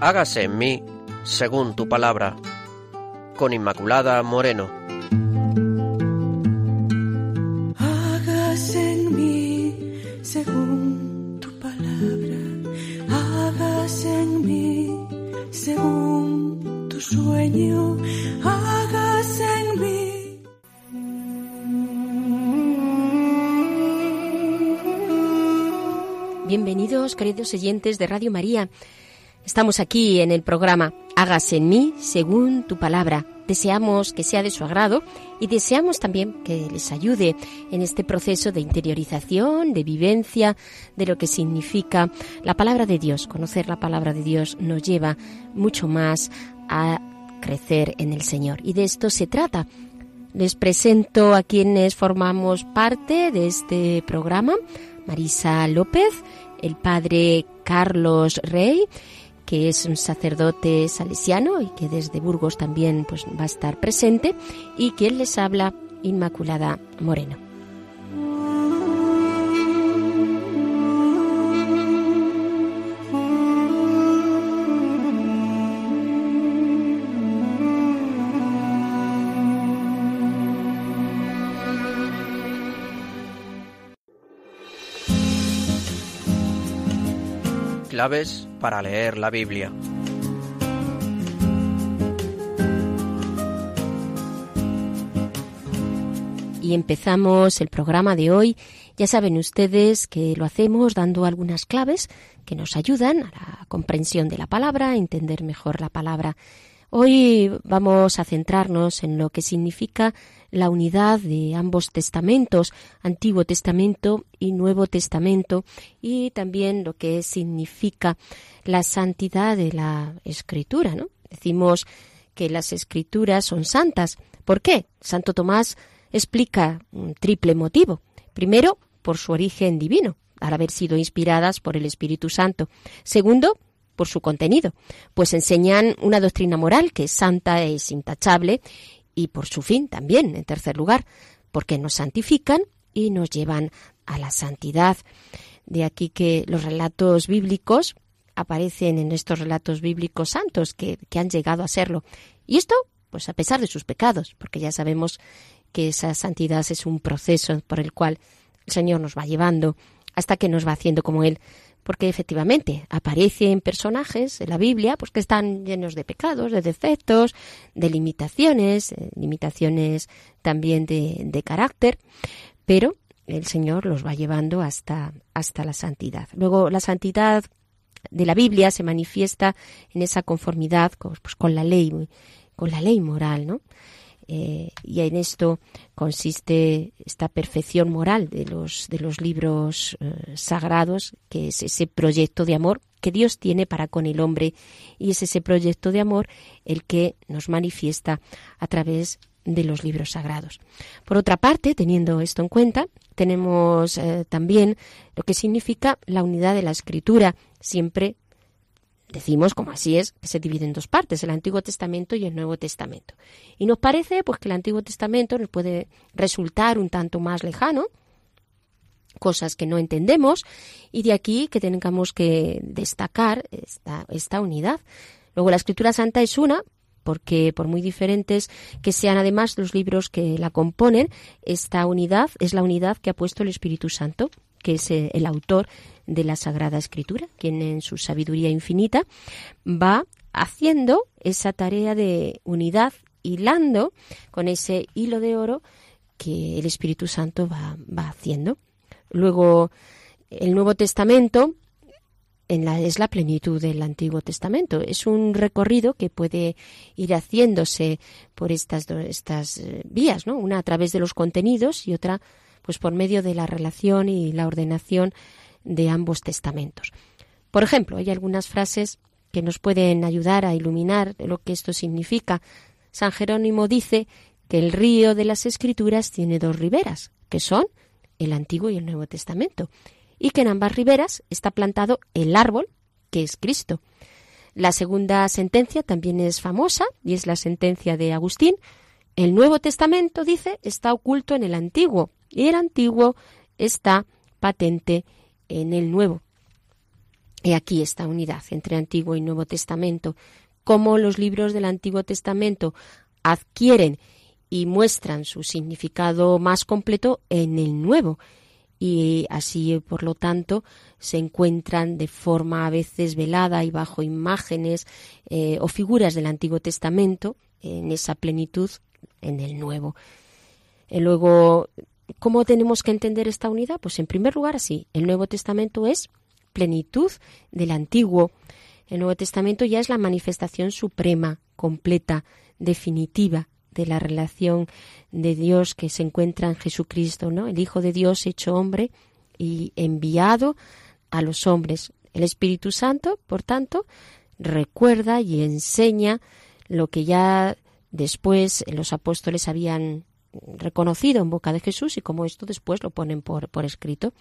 hágase en mí según tu palabra. Con Inmaculada Moreno. Hágase en mí según tu palabra. Hágase en mí según tu sueño. Hágase en mí. Bienvenidos, queridos oyentes de Radio María. Estamos aquí en el programa Hágase en mí según tu palabra. Deseamos que sea de su agrado y deseamos también que les ayude en este proceso de interiorización, de vivencia de lo que significa la palabra de Dios. Conocer la palabra de Dios nos lleva mucho más a crecer en el Señor y de esto se trata. Les presento a quienes formamos parte de este programa. Marisa López, el padre Carlos Rey, que es un sacerdote salesiano y que desde Burgos también pues, va a estar presente, y quien les habla, Inmaculada Moreno. Claves para leer la Biblia. Y empezamos el programa de hoy. Ya saben ustedes que lo hacemos dando algunas claves que nos ayudan a la comprensión de la palabra, a entender mejor la palabra. Hoy vamos a centrarnos en lo que significa la unidad de ambos testamentos, Antiguo Testamento y Nuevo Testamento, y también lo que significa la santidad de la Escritura. ¿no? Decimos que las Escrituras son santas. ¿Por qué? Santo Tomás explica un triple motivo. Primero, por su origen divino, al haber sido inspiradas por el Espíritu Santo. Segundo, por su contenido, pues enseñan una doctrina moral que es santa, es intachable y por su fin también, en tercer lugar, porque nos santifican y nos llevan a la santidad. De aquí que los relatos bíblicos aparecen en estos relatos bíblicos santos que, que han llegado a serlo. Y esto, pues a pesar de sus pecados, porque ya sabemos que esa santidad es un proceso por el cual el Señor nos va llevando hasta que nos va haciendo como Él porque efectivamente aparecen personajes en la Biblia pues que están llenos de pecados, de defectos, de limitaciones, eh, limitaciones también de, de carácter, pero el Señor los va llevando hasta, hasta la santidad. Luego, la santidad de la Biblia se manifiesta en esa conformidad con, pues, con la ley, con la ley moral, ¿no? Eh, y en esto consiste esta perfección moral de los, de los libros eh, sagrados, que es ese proyecto de amor que Dios tiene para con el hombre y es ese proyecto de amor el que nos manifiesta a través de los libros sagrados. Por otra parte, teniendo esto en cuenta, tenemos eh, también lo que significa la unidad de la escritura, siempre decimos, como así es, que se divide en dos partes, el Antiguo Testamento y el Nuevo Testamento. Y nos parece pues que el Antiguo Testamento nos puede resultar un tanto más lejano, cosas que no entendemos, y de aquí que tengamos que destacar esta, esta unidad. Luego la Escritura Santa es una, porque por muy diferentes que sean además los libros que la componen, esta unidad es la unidad que ha puesto el Espíritu Santo, que es eh, el autor de la Sagrada Escritura, quien en su sabiduría infinita va haciendo esa tarea de unidad, hilando con ese hilo de oro que el Espíritu Santo va, va haciendo. Luego, el Nuevo Testamento en la, es la plenitud del Antiguo Testamento. Es un recorrido que puede ir haciéndose por estas, estas eh, vías, ¿no? Una a través de los contenidos y otra pues por medio de la relación y la ordenación de ambos testamentos. Por ejemplo, hay algunas frases que nos pueden ayudar a iluminar lo que esto significa. San Jerónimo dice que el río de las Escrituras tiene dos riberas, que son el Antiguo y el Nuevo Testamento, y que en ambas riberas está plantado el árbol, que es Cristo. La segunda sentencia también es famosa, y es la sentencia de Agustín. El Nuevo Testamento, dice, está oculto en el Antiguo, y el Antiguo está patente en el Nuevo. He aquí esta unidad entre Antiguo y Nuevo Testamento, cómo los libros del Antiguo Testamento adquieren y muestran su significado más completo en el Nuevo y así, por lo tanto, se encuentran de forma a veces velada y bajo imágenes eh, o figuras del Antiguo Testamento en esa plenitud en el Nuevo. Y luego, ¿cómo tenemos que entender esta unidad? Pues en primer lugar, así, el Nuevo Testamento es plenitud del Antiguo. El Nuevo Testamento ya es la manifestación suprema, completa, definitiva de la relación de Dios que se encuentra en Jesucristo, ¿no? El Hijo de Dios hecho hombre y enviado a los hombres. El Espíritu Santo, por tanto, recuerda y enseña lo que ya después los apóstoles habían reconocido en boca de Jesús y como esto después lo ponen por, por escrito.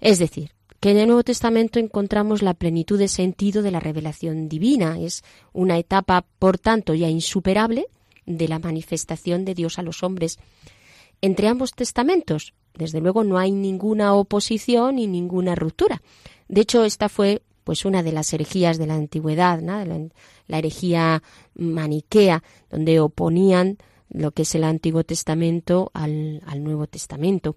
Es decir, que en el Nuevo Testamento encontramos la plenitud de sentido de la revelación divina. Es una etapa, por tanto, ya insuperable de la manifestación de Dios a los hombres. Entre ambos testamentos, desde luego, no hay ninguna oposición y ninguna ruptura. De hecho, esta fue pues una de las herejías de la antigüedad, la, herejía maniquea, donde oponían lo que es el Antiguo Testamento al, al, Nuevo Testamento,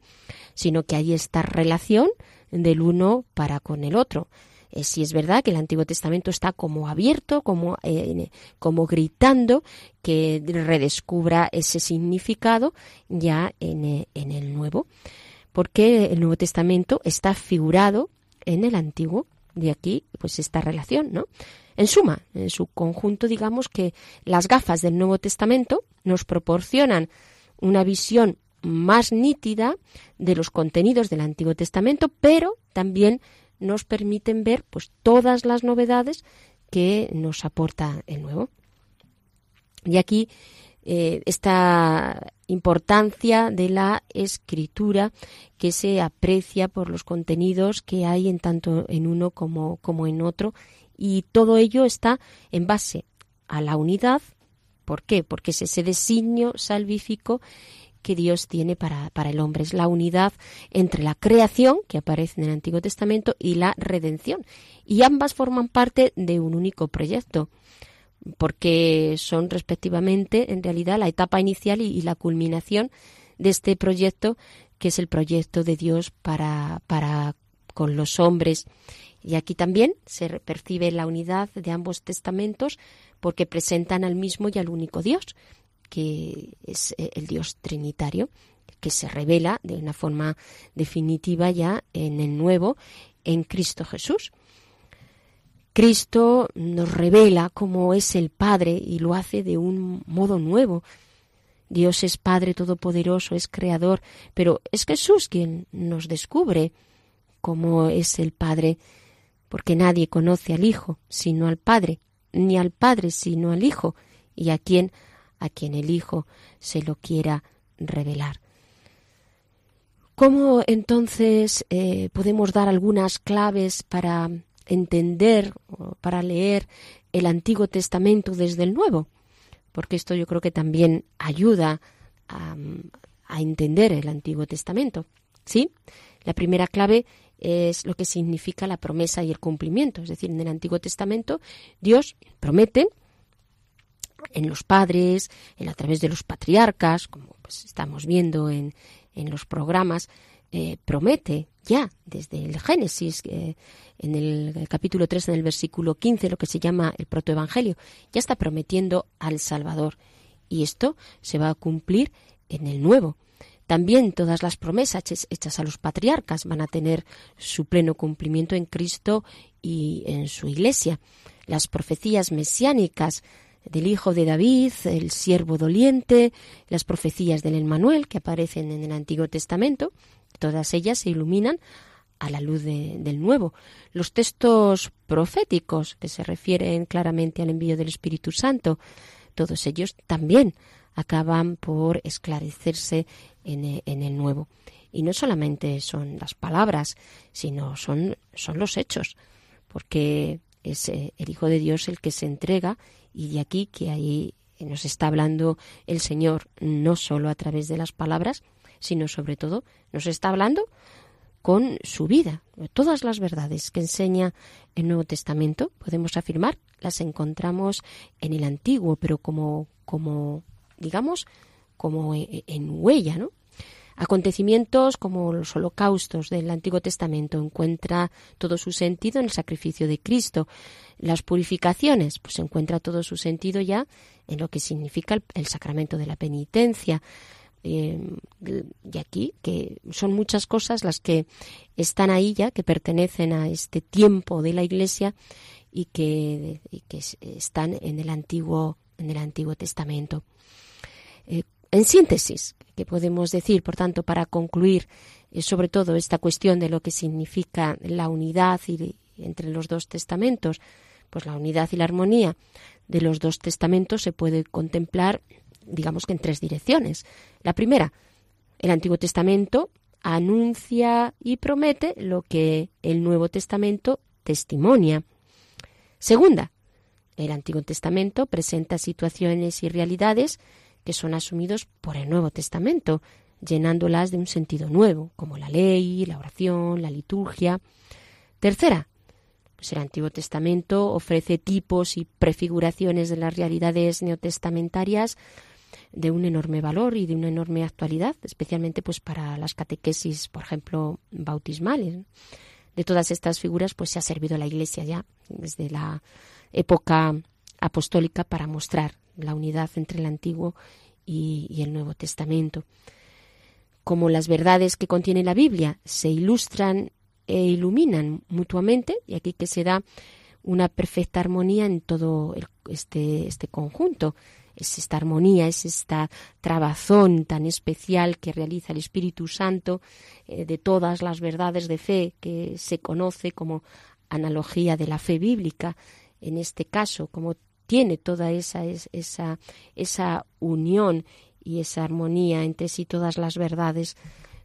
sino que hay esta relación del uno para con el otro. Eh, si es verdad que el Antiguo Testamento está como abierto, como, eh, como gritando que redescubra ese significado ya en, eh, en el Nuevo, porque el Nuevo Testamento está figurado en el Antiguo, de aquí pues esta relación, ¿no? En suma, en su conjunto, digamos que las gafas del Nuevo Testamento nos proporcionan una visión más nítida de los contenidos del Antiguo Testamento, pero también nos permiten ver pues todas las novedades que nos aporta el nuevo. Y aquí eh, esta importancia de la escritura que se aprecia por los contenidos que hay en tanto en uno como, como en otro y todo ello está en base a la unidad. ¿Por qué? Porque es ese designio salvífico que Dios tiene para, para el hombre. Es la unidad entre la creación, que aparece en el Antiguo Testamento, y la redención. Y ambas forman parte de un único proyecto porque son respectivamente en realidad la etapa inicial y, la culminación de este proyecto que es el proyecto de Dios para, para con los hombres. Y aquí también se percibe la unidad de ambos testamentos porque presentan al mismo y al único Dios que es eh, el Dios trinitario, que se revela de una forma definitiva ya en el nuevo, en Cristo Jesús. Cristo nos revela cómo es el Padre y lo hace de un modo nuevo. Dios es Padre Todopoderoso, es Creador, pero es Jesús quien nos descubre cómo es el Padre, porque nadie conoce al Hijo sino al Padre, ni al Padre sino al Hijo, y a quien a quien el Hijo se lo quiera revelar. ¿Cómo entonces eh, podemos dar algunas claves para entender o para leer el Antiguo Testamento desde el Nuevo? Porque esto yo creo que también ayuda a, a entender el Antiguo Testamento. ¿Sí? La primera clave es lo que significa la promesa y el cumplimiento. Es decir, en el Antiguo Testamento Dios promete en los padres, en a través de los patriarcas, como pues, estamos viendo en, en los programas, eh, promete ya desde el Génesis, eh, en el, capítulo 3, en el versículo 15, lo que se llama el protoevangelio, ya está prometiendo al Salvador. Y esto se va a cumplir en el nuevo. También todas las promesas hechas a los patriarcas van a tener su pleno cumplimiento en Cristo y en su Iglesia. Las profecías mesiánicas del hijo de David, el siervo doliente, las profecías del Emmanuel que aparecen en el Antiguo Testamento, todas ellas se iluminan a la luz del Nuevo. Los textos proféticos que se refieren claramente al envío del Espíritu Santo, todos ellos también acaban por esclarecerse en, en el Nuevo. Y no solamente son las palabras, sino son, son los hechos, porque es eh, el Hijo de Dios el que se entrega y de aquí que ahí nos está hablando el Señor no solo a través de las palabras, sino sobre todo nos está hablando con su vida. Todas las verdades que enseña el Nuevo Testamento, podemos afirmar, las encontramos en el Antiguo, pero como, como digamos, como e, en huella, ¿no? Acontecimientos como los holocaustos del Antiguo Testamento encuentra todo su sentido en el sacrificio de Cristo. Las purificaciones, pues encuentra todo su sentido ya en lo que significa el, sacramento de la penitencia. Eh, y aquí, que son muchas cosas las que están ahí ya, que pertenecen a este tiempo de la Iglesia y que, que están en el Antiguo, en el Antiguo Testamento. Eh, en síntesis, que podemos decir, por tanto, para concluir eh, sobre todo esta cuestión de lo que significa la unidad entre los dos testamentos, pues la unidad y la armonía de los dos testamentos se puede contemplar, digamos que en tres direcciones. La primera, el Antiguo Testamento anuncia y promete lo que el Nuevo Testamento testimonia. Segunda, el Antiguo Testamento presenta situaciones y realidades que son asumidos por el Nuevo Testamento, llenándolas de un sentido nuevo, como la ley, la oración, la liturgia. Tercera, pues el Antiguo Testamento ofrece tipos y prefiguraciones de las realidades neotestamentarias de un enorme valor y de una enorme actualidad, especialmente pues para las catequesis, por ejemplo, bautismales. De todas estas figuras pues se ha servido la Iglesia ya desde la época apostólica para mostrar la unidad entre el Antiguo y, el Nuevo Testamento. Como las verdades que contiene la Biblia se ilustran e iluminan mutuamente, y aquí que se da una perfecta armonía en todo este, este conjunto. Es esta armonía, es esta trabazón tan especial que realiza el Espíritu Santo eh, de todas las verdades de fe que se conoce como analogía de la fe bíblica, en este caso, como tiene toda esa, esa, esa unión y esa armonía entre sí, todas las verdades,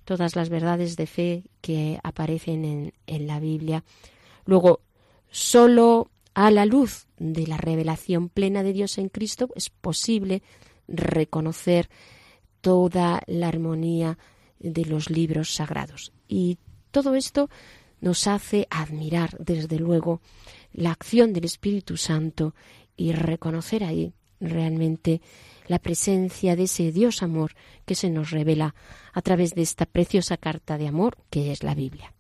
todas las verdades de fe que aparecen en, en la Biblia. Luego, solo a la luz de la revelación plena de Dios en Cristo es posible reconocer toda la armonía de los libros sagrados. Y todo esto nos hace admirar, desde luego, la acción del Espíritu Santo y reconocer ahí realmente la presencia de ese Dios amor que se nos revela a través de esta preciosa carta de amor que es la Biblia.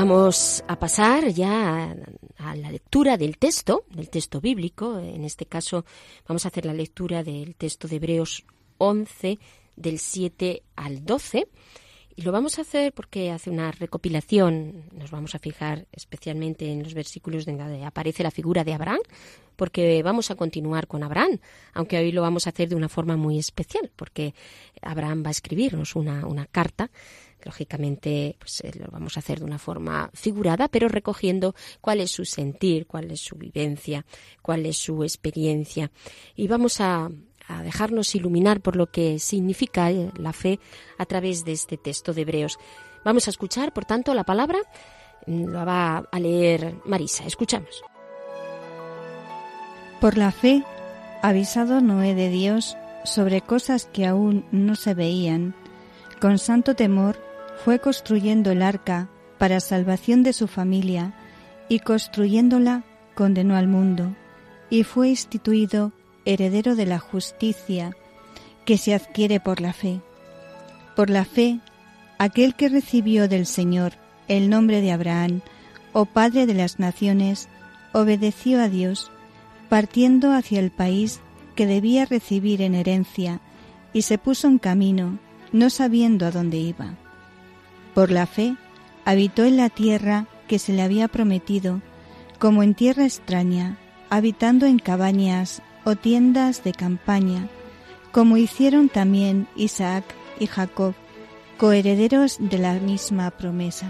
Vamos a pasar ya a, la lectura del texto, del texto bíblico. En este caso vamos a hacer la lectura del texto de Hebreos 11, del 7 al 12. Y lo vamos a hacer porque hace una recopilación, nos vamos a fijar especialmente en los versículos donde aparece la figura de Abraham, porque vamos a continuar con Abraham, aunque hoy lo vamos a hacer de una forma muy especial, porque Abraham va a escribirnos una, una carta lógicamente pues eh, lo vamos a hacer de una forma figurada, pero recogiendo cuál es su sentir, cuál es su vivencia, cuál es su experiencia. Y vamos a, dejarnos iluminar por lo que significa eh, la fe a través de este texto de Hebreos. Vamos a escuchar, por tanto, la palabra, mm, la va a leer Marisa. Escuchamos. Por la fe, avisado Noé de Dios sobre cosas que aún no se veían, con santo temor fue construyendo el arca para salvación de su familia y construyéndola condenó al mundo y fue instituido heredero de la justicia que se adquiere por la fe. Por la fe, aquel que recibió del Señor el nombre de Abraham, o Padre de las Naciones, obedeció a Dios, partiendo hacia el país que debía recibir en herencia, y se puso en camino, no sabiendo a dónde iba. Por la fe, habitó en la tierra que se le había prometido, como en tierra extraña, habitando en cabañas o tiendas de campaña, como hicieron también Isaac y Jacob, coherederos de la misma promesa.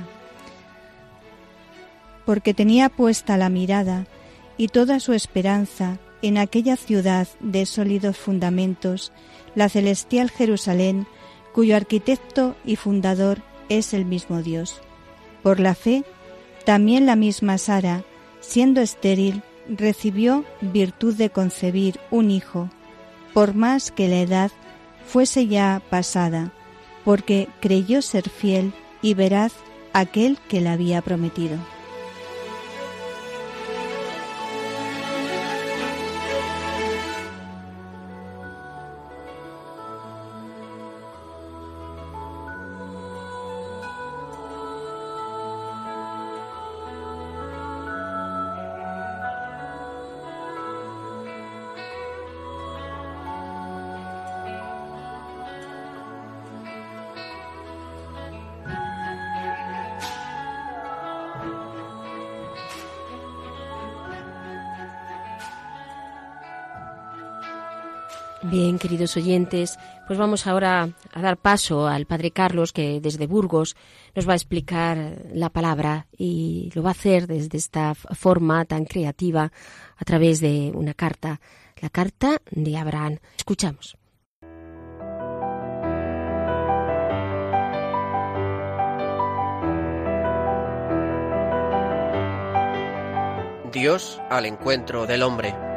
Porque tenía puesta la mirada y toda su esperanza en aquella ciudad de sólidos fundamentos, la celestial Jerusalén, cuyo arquitecto y fundador es el mismo Dios. Por la fe, también la misma Sara, siendo estéril, recibió virtud de concebir un hijo, por más que la edad fuese ya pasada, porque creyó ser fiel y veraz aquel que la había prometido. Oyentes, pues vamos ahora a dar paso al Padre Carlos, que desde Burgos nos va a explicar la palabra y lo va a hacer desde esta forma tan creativa a través de una carta, la carta de Abraham. Escuchamos. Dios al encuentro del hombre.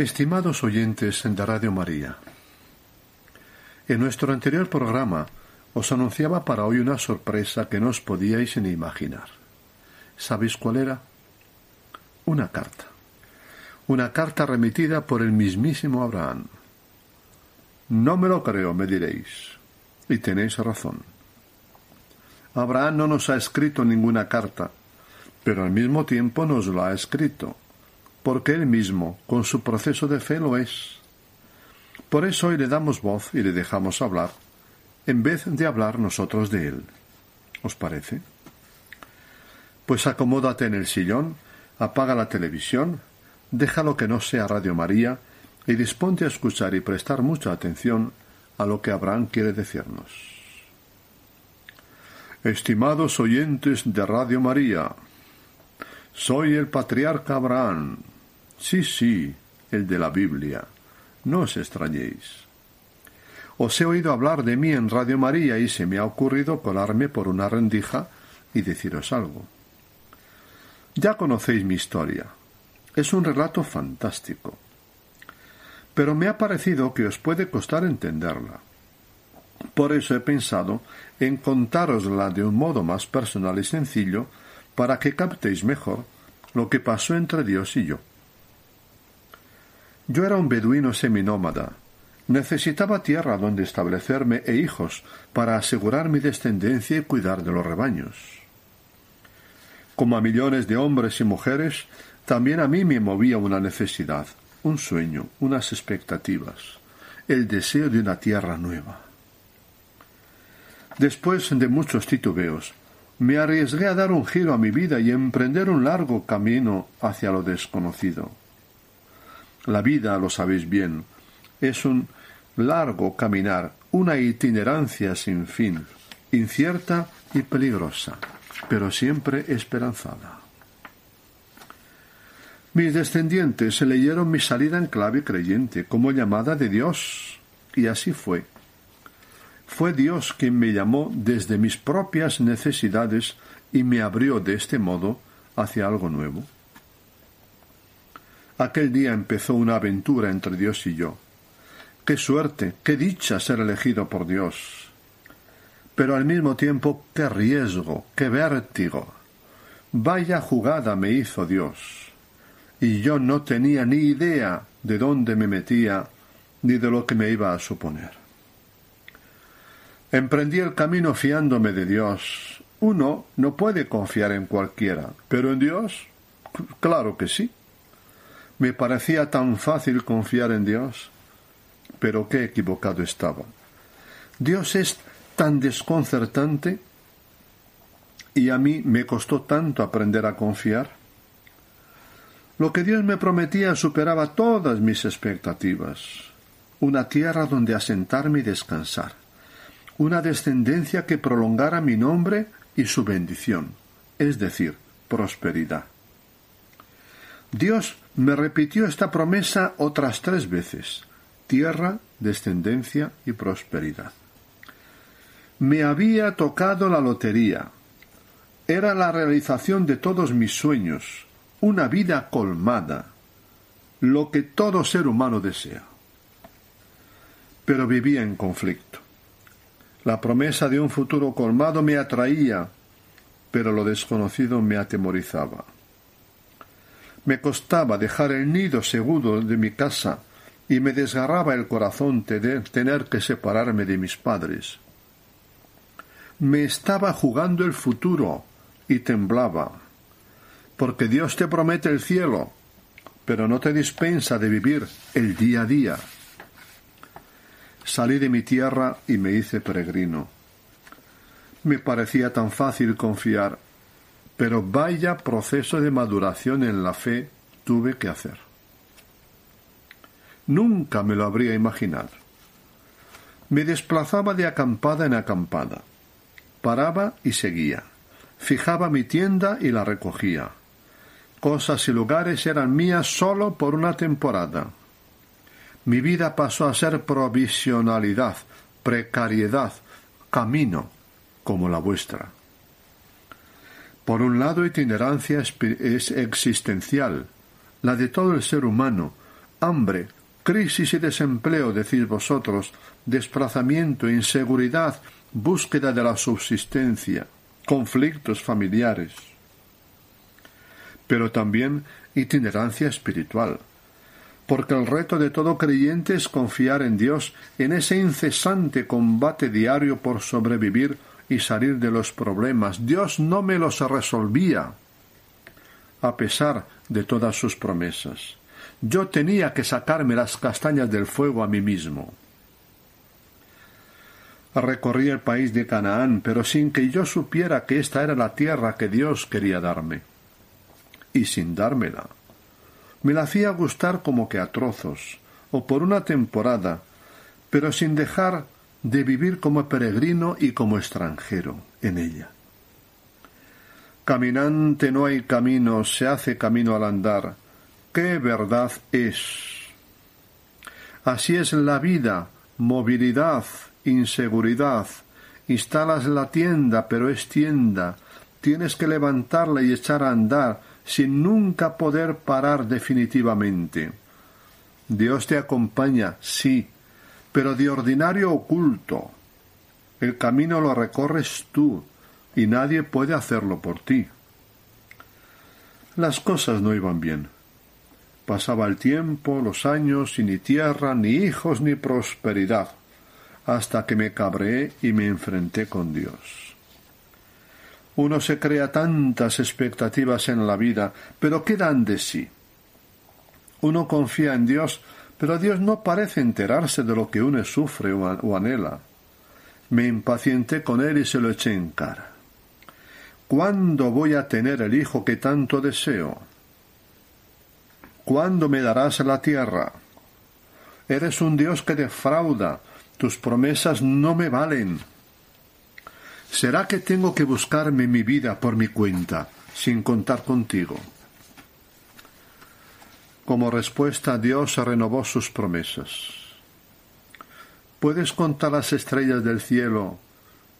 Estimados oyentes de Radio María, en nuestro anterior programa os anunciaba para hoy una sorpresa que no os podíais ni imaginar. ¿Sabéis cuál era? Una carta. Una carta remitida por el mismísimo Abraham. No me lo creo, me diréis. Y tenéis razón. Abraham no nos ha escrito ninguna carta, pero al mismo tiempo nos lo ha escrito porque Él mismo, con su proceso de fe, lo es. Por eso hoy le damos voz y le dejamos hablar, en vez de hablar nosotros de Él. ¿Os parece? Pues acomódate en el sillón, apaga la televisión, déjalo que no sea Radio María y disponte a escuchar y prestar mucha atención a lo que Abraham quiere decirnos. Estimados oyentes de Radio María, soy el patriarca Abraham, Sí, sí, el de la Biblia. No os extrañéis. Os he oído hablar de mí en Radio María y se me ha ocurrido colarme por una rendija y deciros algo. Ya conocéis mi historia. Es un relato fantástico. Pero me ha parecido que os puede costar entenderla. Por eso he pensado en contárosla de un modo más personal y sencillo para que captéis mejor lo que pasó entre Dios y yo. Yo era un beduino seminómada. Necesitaba tierra donde establecerme e hijos para asegurar mi descendencia y cuidar de los rebaños. Como a millones de hombres y mujeres, también a mí me movía una necesidad, un sueño, unas expectativas, el deseo de una tierra nueva. Después de muchos titubeos, me arriesgué a dar un giro a mi vida y emprender un largo camino hacia lo desconocido. La vida, lo sabéis bien, es un largo caminar, una itinerancia sin fin, incierta y peligrosa, pero siempre esperanzada. Mis descendientes leyeron mi salida en clave creyente como llamada de Dios, y así fue. Fue Dios quien me llamó desde mis propias necesidades y me abrió de este modo hacia algo nuevo. Aquel día empezó una aventura entre Dios y yo. Qué suerte, qué dicha ser elegido por Dios. Pero al mismo tiempo, qué riesgo, qué vértigo. Vaya jugada me hizo Dios. Y yo no tenía ni idea de dónde me metía ni de lo que me iba a suponer. Emprendí el camino fiándome de Dios. Uno no puede confiar en cualquiera, pero en Dios, claro que sí. Me parecía tan fácil confiar en Dios, pero qué equivocado estaba. Dios es tan desconcertante y a mí me costó tanto aprender a confiar. Lo que Dios me prometía superaba todas mis expectativas. Una tierra donde asentarme y descansar. Una descendencia que prolongara mi nombre y su bendición, es decir, prosperidad. Dios me repitió esta promesa otras tres veces. Tierra, descendencia y prosperidad. Me había tocado la lotería, era la realización de todos mis sueños, una vida colmada, lo que todo ser humano desea. Pero vivía en conflicto. La promesa de un futuro colmado me atraía, pero lo desconocido me atemorizaba. Me costaba dejar el nido seguro de mi casa y me desgarraba el corazón tener que separarme de mis padres. Me estaba jugando el futuro, y temblaba, porque Dios te promete el cielo, pero no te dispensa de vivir el día a día. Salí de mi tierra y me hice peregrino. Me parecía tan fácil confiar, pero vaya proceso de maduración en la fe tuve que hacer. Nunca me lo habría imaginado. Me desplazaba de acampada en acampada. Paraba y seguía. Fijaba mi tienda y la recogía. Cosas y lugares eran mías solo por una temporada. Mi vida pasó a ser provisionalidad, precariedad, camino, como la vuestra. Por un lado, itinerancia es existencial, la de todo el ser humano, hambre, crisis y desempleo, decís vosotros, desplazamiento, inseguridad, búsqueda de la subsistencia. Conflictos familiares, pero también itinerancia espiritual, porque el reto de todo creyente es confiar en Dios en ese incesante combate diario por sobrevivir y salir de los problemas. Dios no me los resolvía, a pesar de todas sus promesas. Yo tenía que sacarme las castañas del fuego a mí mismo. Recorrí el país de Canaán, pero sin que yo supiera que esta era la tierra que Dios quería darme. Y sin dármela. Me la hacía gustar como que a trozos, o por una temporada, pero sin dejar de vivir como peregrino y como extranjero en ella. Caminante no hay camino, se hace camino al andar. ¡Qué verdad es! Así es la vida, movilidad, inseguridad. Instalas la tienda, pero es tienda. Tienes que levantarla y echar a andar sin nunca poder parar definitivamente. Dios te acompaña, sí, pero de ordinario oculto. El camino lo recorres tú y nadie puede hacerlo por ti. Las cosas no iban bien. Pasaba el tiempo, los años, y ni tierra, ni hijos, ni prosperidad hasta que me cabré y me enfrenté con Dios. Uno se crea tantas expectativas en la vida, pero ¿qué dan de sí? Uno confía en Dios, pero Dios no parece enterarse de lo que uno sufre o anhela. Me impacienté con él y se lo eché en cara. ¿Cuándo voy a tener el hijo que tanto deseo? ¿Cuándo me darás la tierra? Eres un Dios que defrauda, tus promesas no me valen. ¿Será que tengo que buscarme mi vida por mi cuenta, sin contar contigo? Como respuesta, Dios renovó sus promesas. Puedes contar las estrellas del cielo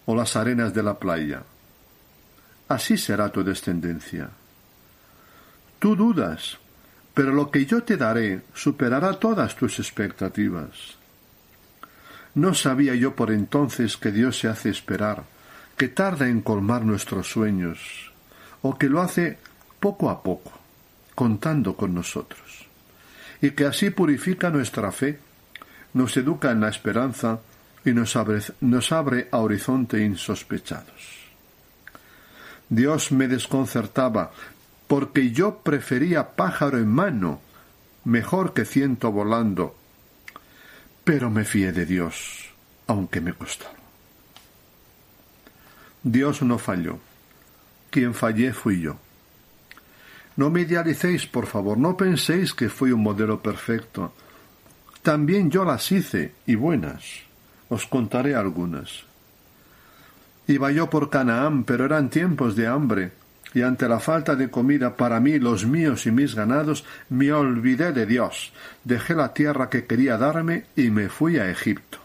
o las arenas de la playa. así será tu descendencia. Tú dudas, pero lo que yo te daré superará todas tus expectativas. No sabía yo por entonces que Dios se hace esperar, que tarda en colmar nuestros sueños, o que lo hace poco a poco, contando con nosotros, y que así purifica nuestra fe, nos educa en la esperanza y nos abre, nos abre a horizontes insospechados. Dios me desconcertaba, porque yo prefería pájaro en mano, mejor que ciento volando, pero me fié de Dios, aunque me costara. Dios no falló. Quien fallé fui yo. No me idealicéis, por favor, no penséis que fui un modelo perfecto. También yo las hice, y buenas. Os contaré algunas. Iba yo por Canaán, pero eran tiempos de hambre, y ante la falta de comida para mí, los míos y mis ganados, me olvidé de Dios, dejé la tierra que quería darme y me fui a Egipto.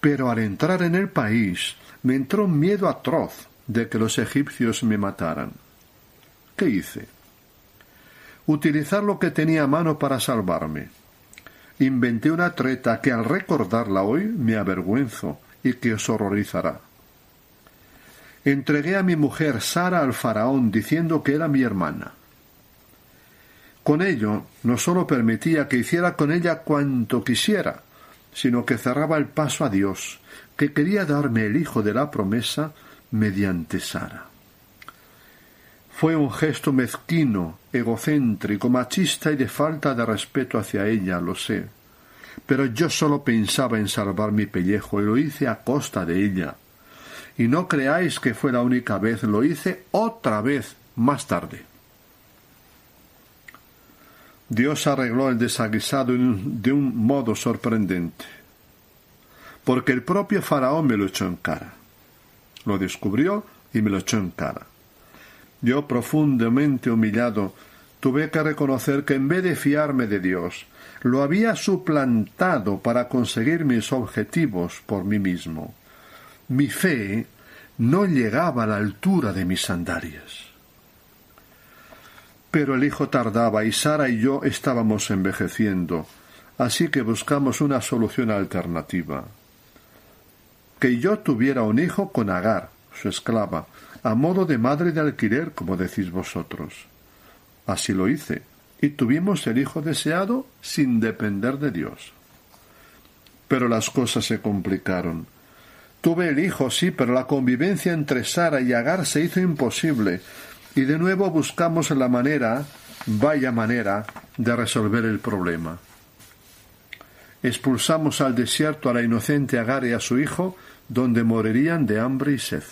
Pero al entrar en el país me entró miedo atroz de que los egipcios me mataran. ¿Qué hice? Utilizar lo que tenía a mano para salvarme. Inventé una treta que al recordarla hoy me avergüenzo y que os horrorizará. Entregué a mi mujer Sara al faraón diciendo que era mi hermana. Con ello no sólo permitía que hiciera con ella cuanto quisiera, sino que cerraba el paso a Dios, que quería darme el hijo de la promesa mediante Sara. Fue un gesto mezquino, egocéntrico, machista y de falta de respeto hacia ella, lo sé. Pero yo solo pensaba en salvar mi pellejo y lo hice a costa de ella. Y no creáis que fue la única vez, lo hice otra vez más tarde. Dios arregló el desaguisado de un modo sorprendente, porque el propio faraón me lo echó en cara. Lo descubrió y me lo echó en cara. Yo, profundamente humillado, tuve que reconocer que en vez de fiarme de Dios, lo había suplantado para conseguir mis objetivos por mí mismo. Mi fe no llegaba a la altura de mis sandalias. Pero el hijo tardaba y Sara y yo estábamos envejeciendo, así que buscamos una solución alternativa. Que yo tuviera un hijo con Agar, su esclava, a modo de madre de alquiler, como decís vosotros. Así lo hice, y tuvimos el hijo deseado sin depender de Dios. Pero las cosas se complicaron. Tuve el hijo, sí, pero la convivencia entre Sara y Agar se hizo imposible, y de nuevo buscamos la manera, vaya manera, de resolver el problema. Expulsamos al desierto a la inocente Agar y a su hijo, donde morirían de hambre y sed.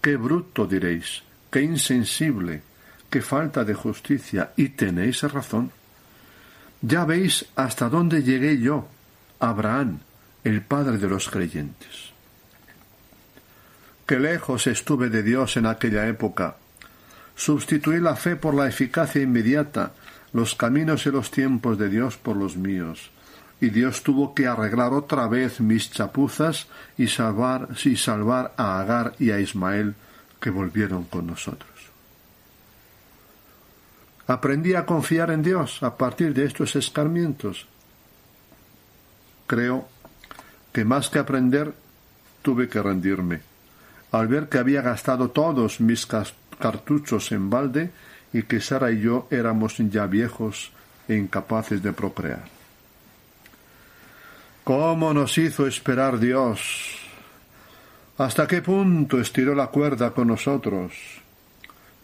Qué bruto diréis, qué insensible, qué falta de justicia, y tenéis razón. Ya veis hasta dónde llegué yo, Abraham, el padre de los creyentes. Qué lejos estuve de Dios en aquella época. Sustituí la fe por la eficacia inmediata, los caminos y los tiempos de Dios por los míos. Y Dios tuvo que arreglar otra vez mis chapuzas y salvar, y salvar a Agar y a Ismael que volvieron con nosotros. Aprendí a confiar en Dios a partir de estos escarmientos. Creo que más que aprender tuve que rendirme, al ver que había gastado todos mis cartuchos en balde y que Sara y yo éramos ya viejos e incapaces de procrear. ¿Cómo nos hizo esperar Dios? ¿Hasta qué punto estiró la cuerda con nosotros?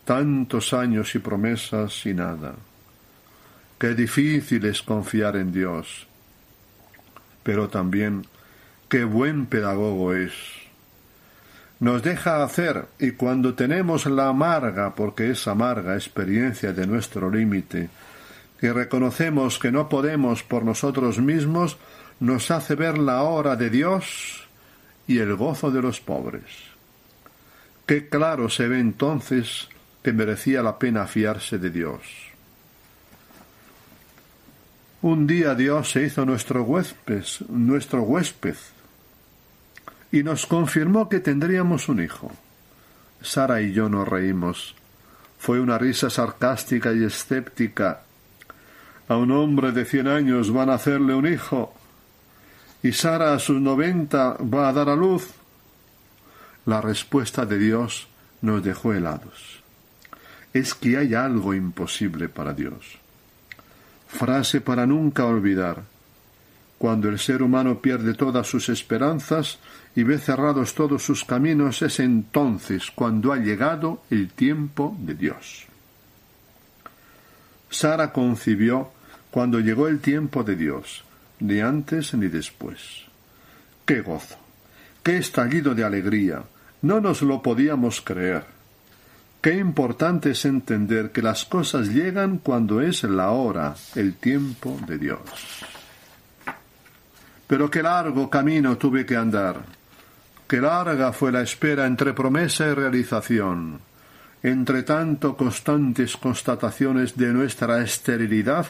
Tantos años y promesas y nada. Qué difícil es confiar en Dios. Pero también qué buen pedagogo es. Nos deja hacer y cuando tenemos la amarga, porque es amarga experiencia de nuestro límite, y reconocemos que no podemos por nosotros mismos, nos hace ver la hora de Dios y el gozo de los pobres. Qué claro se ve entonces que merecía la pena fiarse de Dios. Un día Dios se hizo nuestro huésped, nuestro huésped, y nos confirmó que tendríamos un hijo. Sara y yo nos reímos. Fue una risa sarcástica y escéptica. A un hombre de cien años van a hacerle un hijo. Y Sara a sus noventa va a dar a luz. La respuesta de Dios nos dejó helados. Es que hay algo imposible para Dios. Frase para nunca olvidar. Cuando el ser humano pierde todas sus esperanzas y ve cerrados todos sus caminos, es entonces cuando ha llegado el tiempo de Dios. Sara concibió cuando llegó el tiempo de Dios, ni antes ni después. ¡Qué gozo! ¡Qué estallido de alegría! No nos lo podíamos creer. Qué importante es entender que las cosas llegan cuando es la hora, el tiempo de Dios. Pero qué largo camino tuve que andar. Qué larga fue la espera entre promesa y realización. Entre tanto constantes constataciones de nuestra esterilidad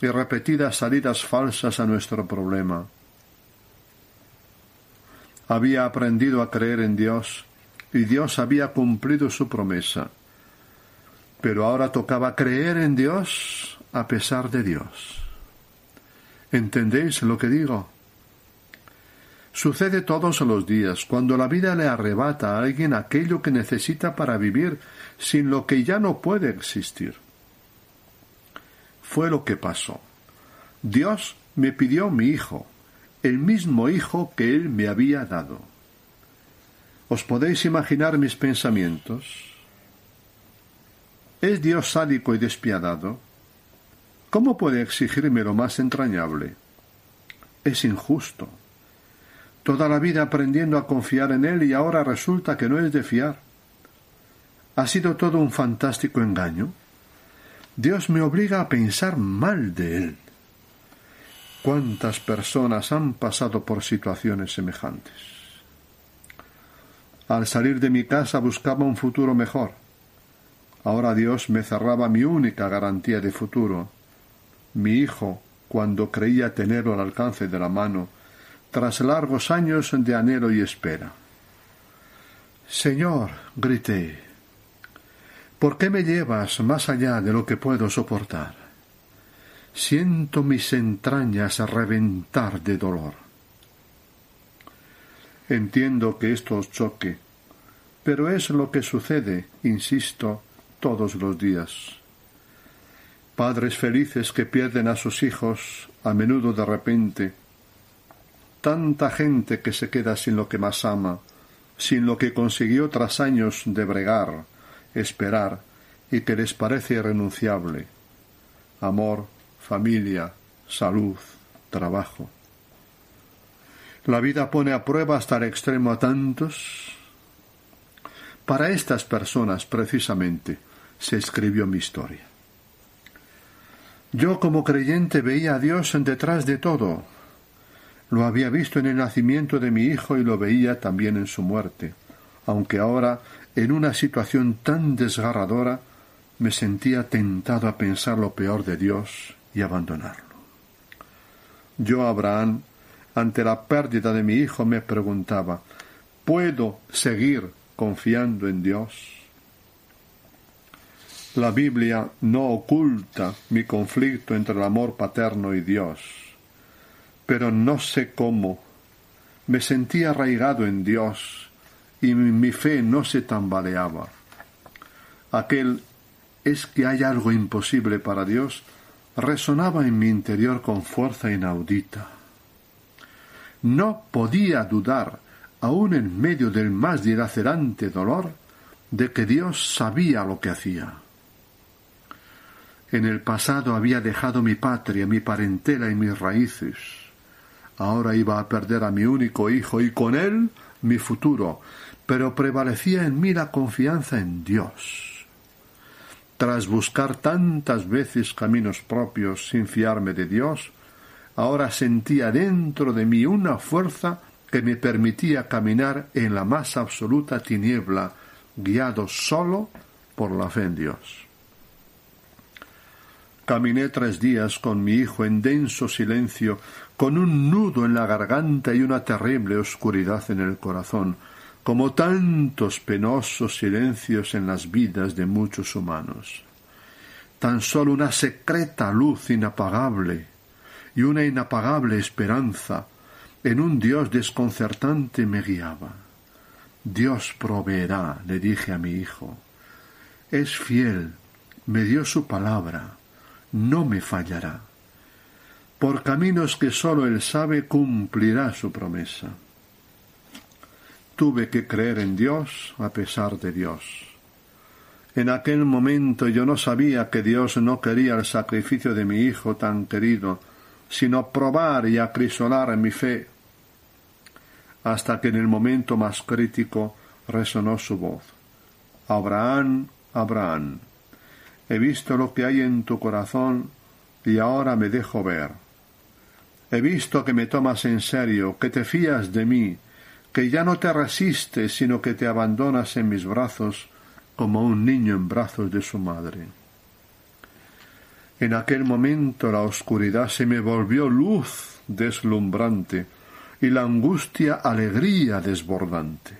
y repetidas salidas falsas a nuestro problema. Había aprendido a creer en Dios y Dios había cumplido su promesa. Pero ahora tocaba creer en Dios a pesar de Dios. ¿Entendéis lo que digo? Sucede todos los días, cuando la vida le arrebata a alguien aquello que necesita para vivir, sin lo que ya no puede existir. Fue lo que pasó. Dios me pidió mi hijo, el mismo hijo que él me había dado. ¿Os podéis imaginar mis pensamientos? ¿Es Dios sádico y despiadado? ¿Cómo puede exigirme lo más entrañable? Es injusto toda la vida aprendiendo a confiar en Él y ahora resulta que no es de fiar. ¿Ha sido todo un fantástico engaño? Dios me obliga a pensar mal de Él. ¿Cuántas personas han pasado por situaciones semejantes? Al salir de mi casa buscaba un futuro mejor. Ahora Dios me cerraba mi única garantía de futuro. Mi hijo, cuando creía tenerlo al alcance de la mano, tras largos años de anhelo y espera. Señor, grité, ¿por qué me llevas más allá de lo que puedo soportar? Siento mis entrañas reventar de dolor. Entiendo que esto os choque, pero es lo que sucede, insisto, todos los días. Padres felices que pierden a sus hijos, a menudo de repente, tanta gente que se queda sin lo que más ama, sin lo que consiguió tras años de bregar, esperar, y que les parece irrenunciable. Amor, familia, salud, trabajo. La vida pone a prueba hasta el extremo a tantos. Para estas personas, precisamente, se escribió mi historia. Yo como creyente veía a Dios detrás de todo, lo había visto en el nacimiento de mi hijo y lo veía también en su muerte, aunque ahora, en una situación tan desgarradora, me sentía tentado a pensar lo peor de Dios y abandonarlo. Yo, Abraham, ante la pérdida de mi hijo, me preguntaba ¿Puedo seguir confiando en Dios? La Biblia no oculta mi conflicto entre el amor paterno y Dios pero no sé cómo. Me sentía arraigado en Dios y mi fe no se tambaleaba. Aquel es que hay algo imposible para Dios resonaba en mi interior con fuerza inaudita. No podía dudar, aun en medio del más dilacerante dolor, de que Dios sabía lo que hacía. En el pasado había dejado mi patria, mi parentela y mis raíces Ahora iba a perder a mi único hijo y con él mi futuro, pero prevalecía en mí la confianza en Dios. Tras buscar tantas veces caminos propios sin fiarme de Dios, ahora sentía dentro de mí una fuerza que me permitía caminar en la más absoluta tiniebla, guiado solo por la fe en Dios. Caminé tres días con mi hijo en denso silencio, con un nudo en la garganta y una terrible oscuridad en el corazón, como tantos penosos silencios en las vidas de muchos humanos. Tan solo una secreta luz inapagable y una inapagable esperanza en un Dios desconcertante me guiaba. Dios proveerá, le dije a mi hijo. Es fiel, me dio su palabra, no me fallará. Por caminos que sólo Él sabe cumplirá su promesa. Tuve que creer en Dios a pesar de Dios. En aquel momento yo no sabía que Dios no quería el sacrificio de mi hijo tan querido, sino probar y acrisolar mi fe hasta que en el momento más crítico resonó su voz. Abraham, Abraham, he visto lo que hay en tu corazón y ahora me dejo ver. He visto que me tomas en serio, que te fías de mí, que ya no te resistes, sino que te abandonas en mis brazos como un niño en brazos de su madre. En aquel momento la oscuridad se me volvió luz deslumbrante, y la angustia alegría desbordante.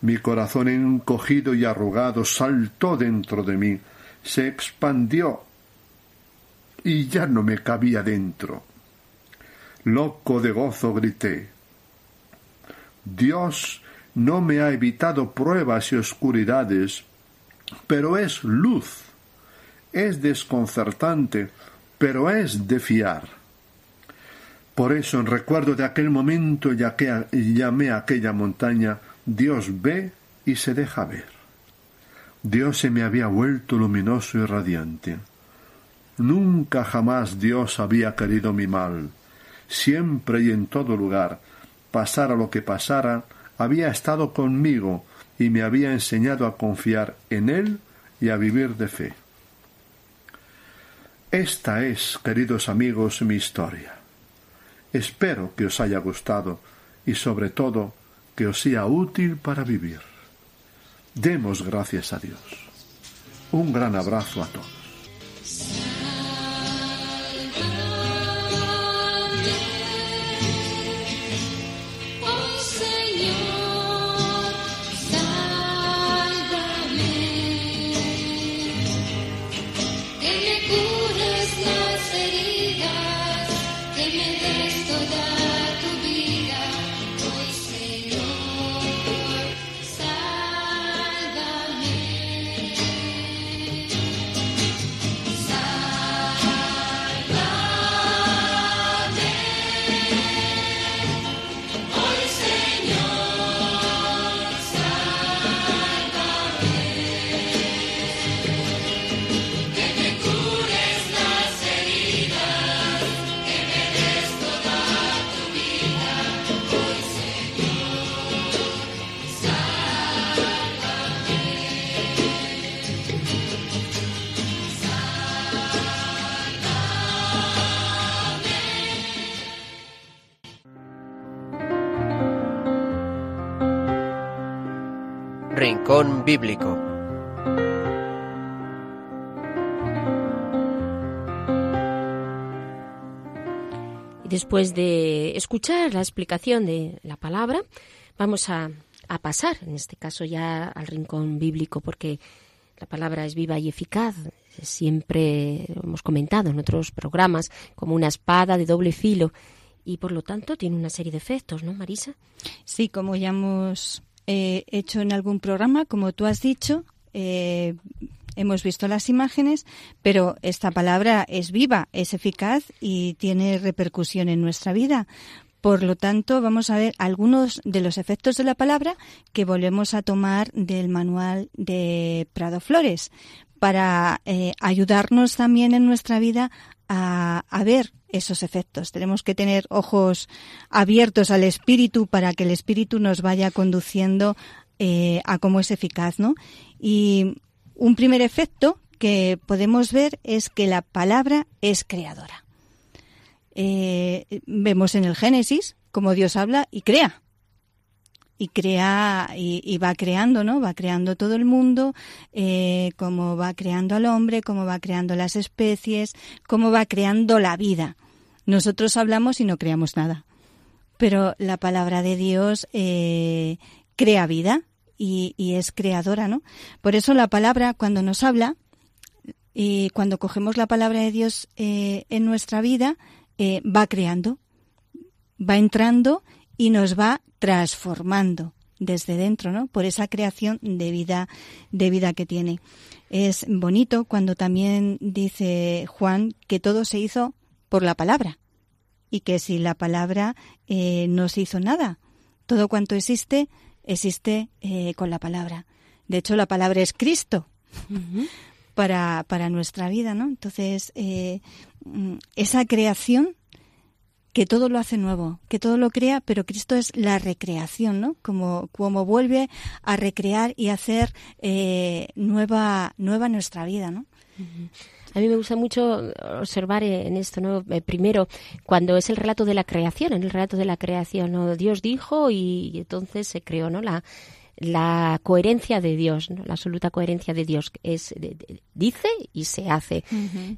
Mi corazón encogido y arrugado saltó dentro de mí, se expandió y ya no me cabía dentro. Loco de gozo grité. Dios no me ha evitado pruebas y oscuridades, pero es luz, es desconcertante, pero es de fiar. Por eso, en recuerdo de aquel momento, ya que llamé a aquella montaña, Dios ve y se deja ver. Dios se me había vuelto luminoso y radiante. Nunca jamás Dios había querido mi mal. Siempre y en todo lugar, pasara lo que pasara, había estado conmigo y me había enseñado a confiar en Él y a vivir de fe. Esta es, queridos amigos, mi historia. Espero que os haya gustado y sobre todo que os sea útil para vivir. Demos gracias a Dios. Un gran abrazo a todos. Bíblico. Y después de escuchar la explicación de la palabra, vamos a, a pasar, en este caso ya al rincón bíblico, porque la palabra es viva y eficaz. Siempre hemos comentado en otros programas como una espada de doble filo y por lo tanto tiene una serie de efectos, ¿no, Marisa? Sí, como ya hemos eh, hecho en algún programa, como tú has dicho. Eh, hemos visto las imágenes, pero esta palabra es viva, es eficaz y tiene repercusión en nuestra vida. Por lo tanto, vamos a ver algunos de los efectos de la palabra que volvemos a tomar del manual de Prado Flores para eh, ayudarnos también en nuestra vida a, ver esos efectos. Tenemos que tener ojos abiertos al espíritu para que el espíritu nos vaya conduciendo eh, a cómo es eficaz, ¿no? Y un primer efecto que podemos ver es que la palabra es creadora. Eh, vemos en el Génesis cómo Dios habla y crea y crea y, va creando, ¿no? Va creando todo el mundo, eh, como va creando al hombre, cómo va creando las especies, cómo va creando la vida. Nosotros hablamos y no creamos nada. pero la palabra de Dios eh, crea vida y, es creadora, ¿no? Por eso la palabra, cuando nos habla, y cuando cogemos la palabra de Dios eh, en nuestra vida, eh, va creando, va entrando y nos va transformando desde dentro, ¿no? Por esa creación de vida, de vida que tiene. Es bonito cuando también dice Juan que todo se hizo por la palabra y que si la palabra eh, no se hizo nada, todo cuanto existe existe eh, con la palabra. De hecho, la palabra es Cristo para, para nuestra vida, ¿no? Entonces, eh, mm, esa creación que todo lo hace nuevo, que todo lo crea, pero Cristo es la recreación, ¿no? Como, como vuelve a recrear y hacer eh, nueva, nueva nuestra vida, ¿no? A mí me gusta mucho observar en esto, ¿no? Eh, primero, cuando es el relato de la creación, en el relato de la creación, ¿no? Dios dijo y, entonces se creó, ¿no? La, la coherencia de Dios, la absoluta coherencia de Dios es dice y se hace.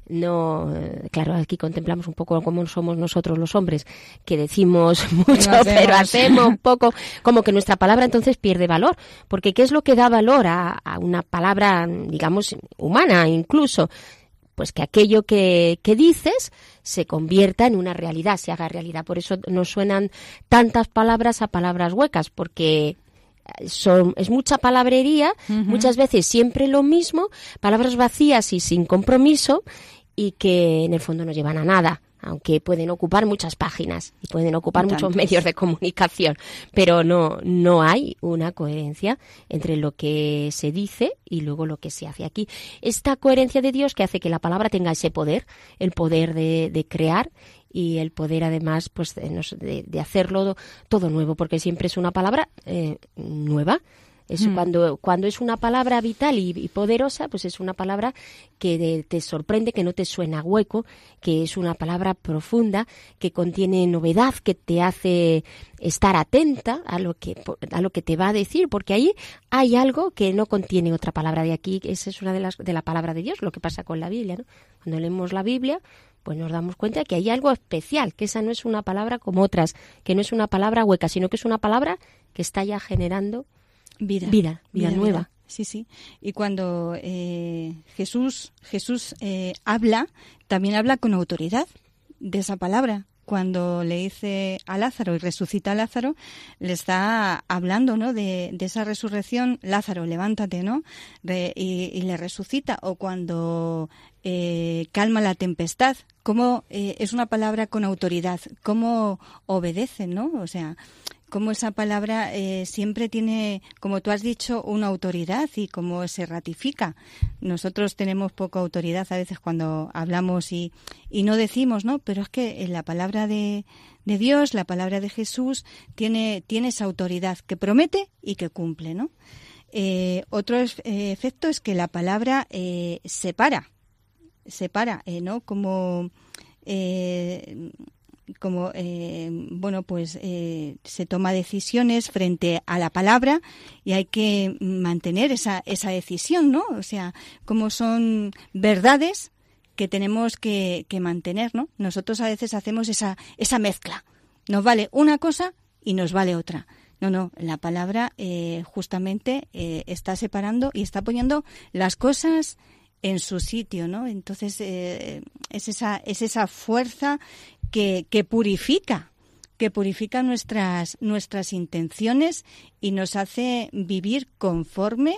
No, claro, aquí contemplamos un poco cómo somos nosotros los hombres, que decimos mucho, pero hacemos poco, como que nuestra palabra entonces pierde valor, porque ¿qué es lo que da valor a, a una palabra, digamos, humana incluso? pues que aquello que, que, dices se convierta en una realidad, se haga realidad. Por eso nos suenan tantas palabras a palabras huecas, porque son, es mucha palabrería, muchas veces siempre lo mismo, palabras vacías y sin compromiso y que en el fondo no llevan a nada aunque pueden ocupar muchas páginas y pueden ocupar muchos medios de comunicación, pero no, no hay una coherencia entre lo que se dice y luego lo que se hace aquí. Esta coherencia de Dios que hace que la palabra tenga ese poder, el poder de, de crear y el poder además pues de, de, hacerlo todo nuevo, porque siempre es una palabra eh, nueva es mm. cuando, cuando es una palabra vital y, poderosa, pues es una palabra que te sorprende, que no te suena hueco, que es una palabra profunda, que contiene novedad, que te hace estar atenta a lo que, a lo que te va a decir, porque ahí hay algo que no contiene otra palabra de aquí. Esa es una de las de la palabra de Dios, lo que pasa con la Biblia, ¿no? Cuando leemos la Biblia, pues nos damos cuenta que hay algo especial, que esa no es una palabra como otras, que no es una palabra hueca, sino que es una palabra que está ya generando vida, vida, vida, nueva. Sí, sí. Y cuando eh, Jesús, Jesús eh, habla, también habla con autoridad de esa palabra. Cuando le dice a Lázaro y resucita a Lázaro, le está hablando, ¿no? De, esa resurrección, Lázaro, levántate, ¿no? y, le resucita. O cuando eh, calma la tempestad, cómo es una palabra con autoridad, cómo obedece, ¿no? O sea, cómo esa palabra eh, siempre tiene, como tú has dicho, una autoridad y cómo se ratifica. Nosotros tenemos poca autoridad a veces cuando hablamos y, y no decimos, ¿no? Pero es que en la palabra de, de, Dios, la palabra de Jesús, tiene, tiene esa autoridad que promete y que cumple, ¿no? Eh, otro eh, efecto es que la palabra separa, separa, ¿no? Como como eh, bueno pues eh, se toma decisiones frente a la palabra y hay que mantener esa esa decisión no o sea como son verdades que tenemos que, mantener no nosotros a veces hacemos esa esa mezcla. Nos vale una cosa y nos vale otra. No, no, la palabra eh, justamente está separando y está poniendo las cosas en su sitio, ¿no? Entonces es esa es esa fuerza que, que purifica, que purifica nuestras, nuestras intenciones y nos hace vivir conforme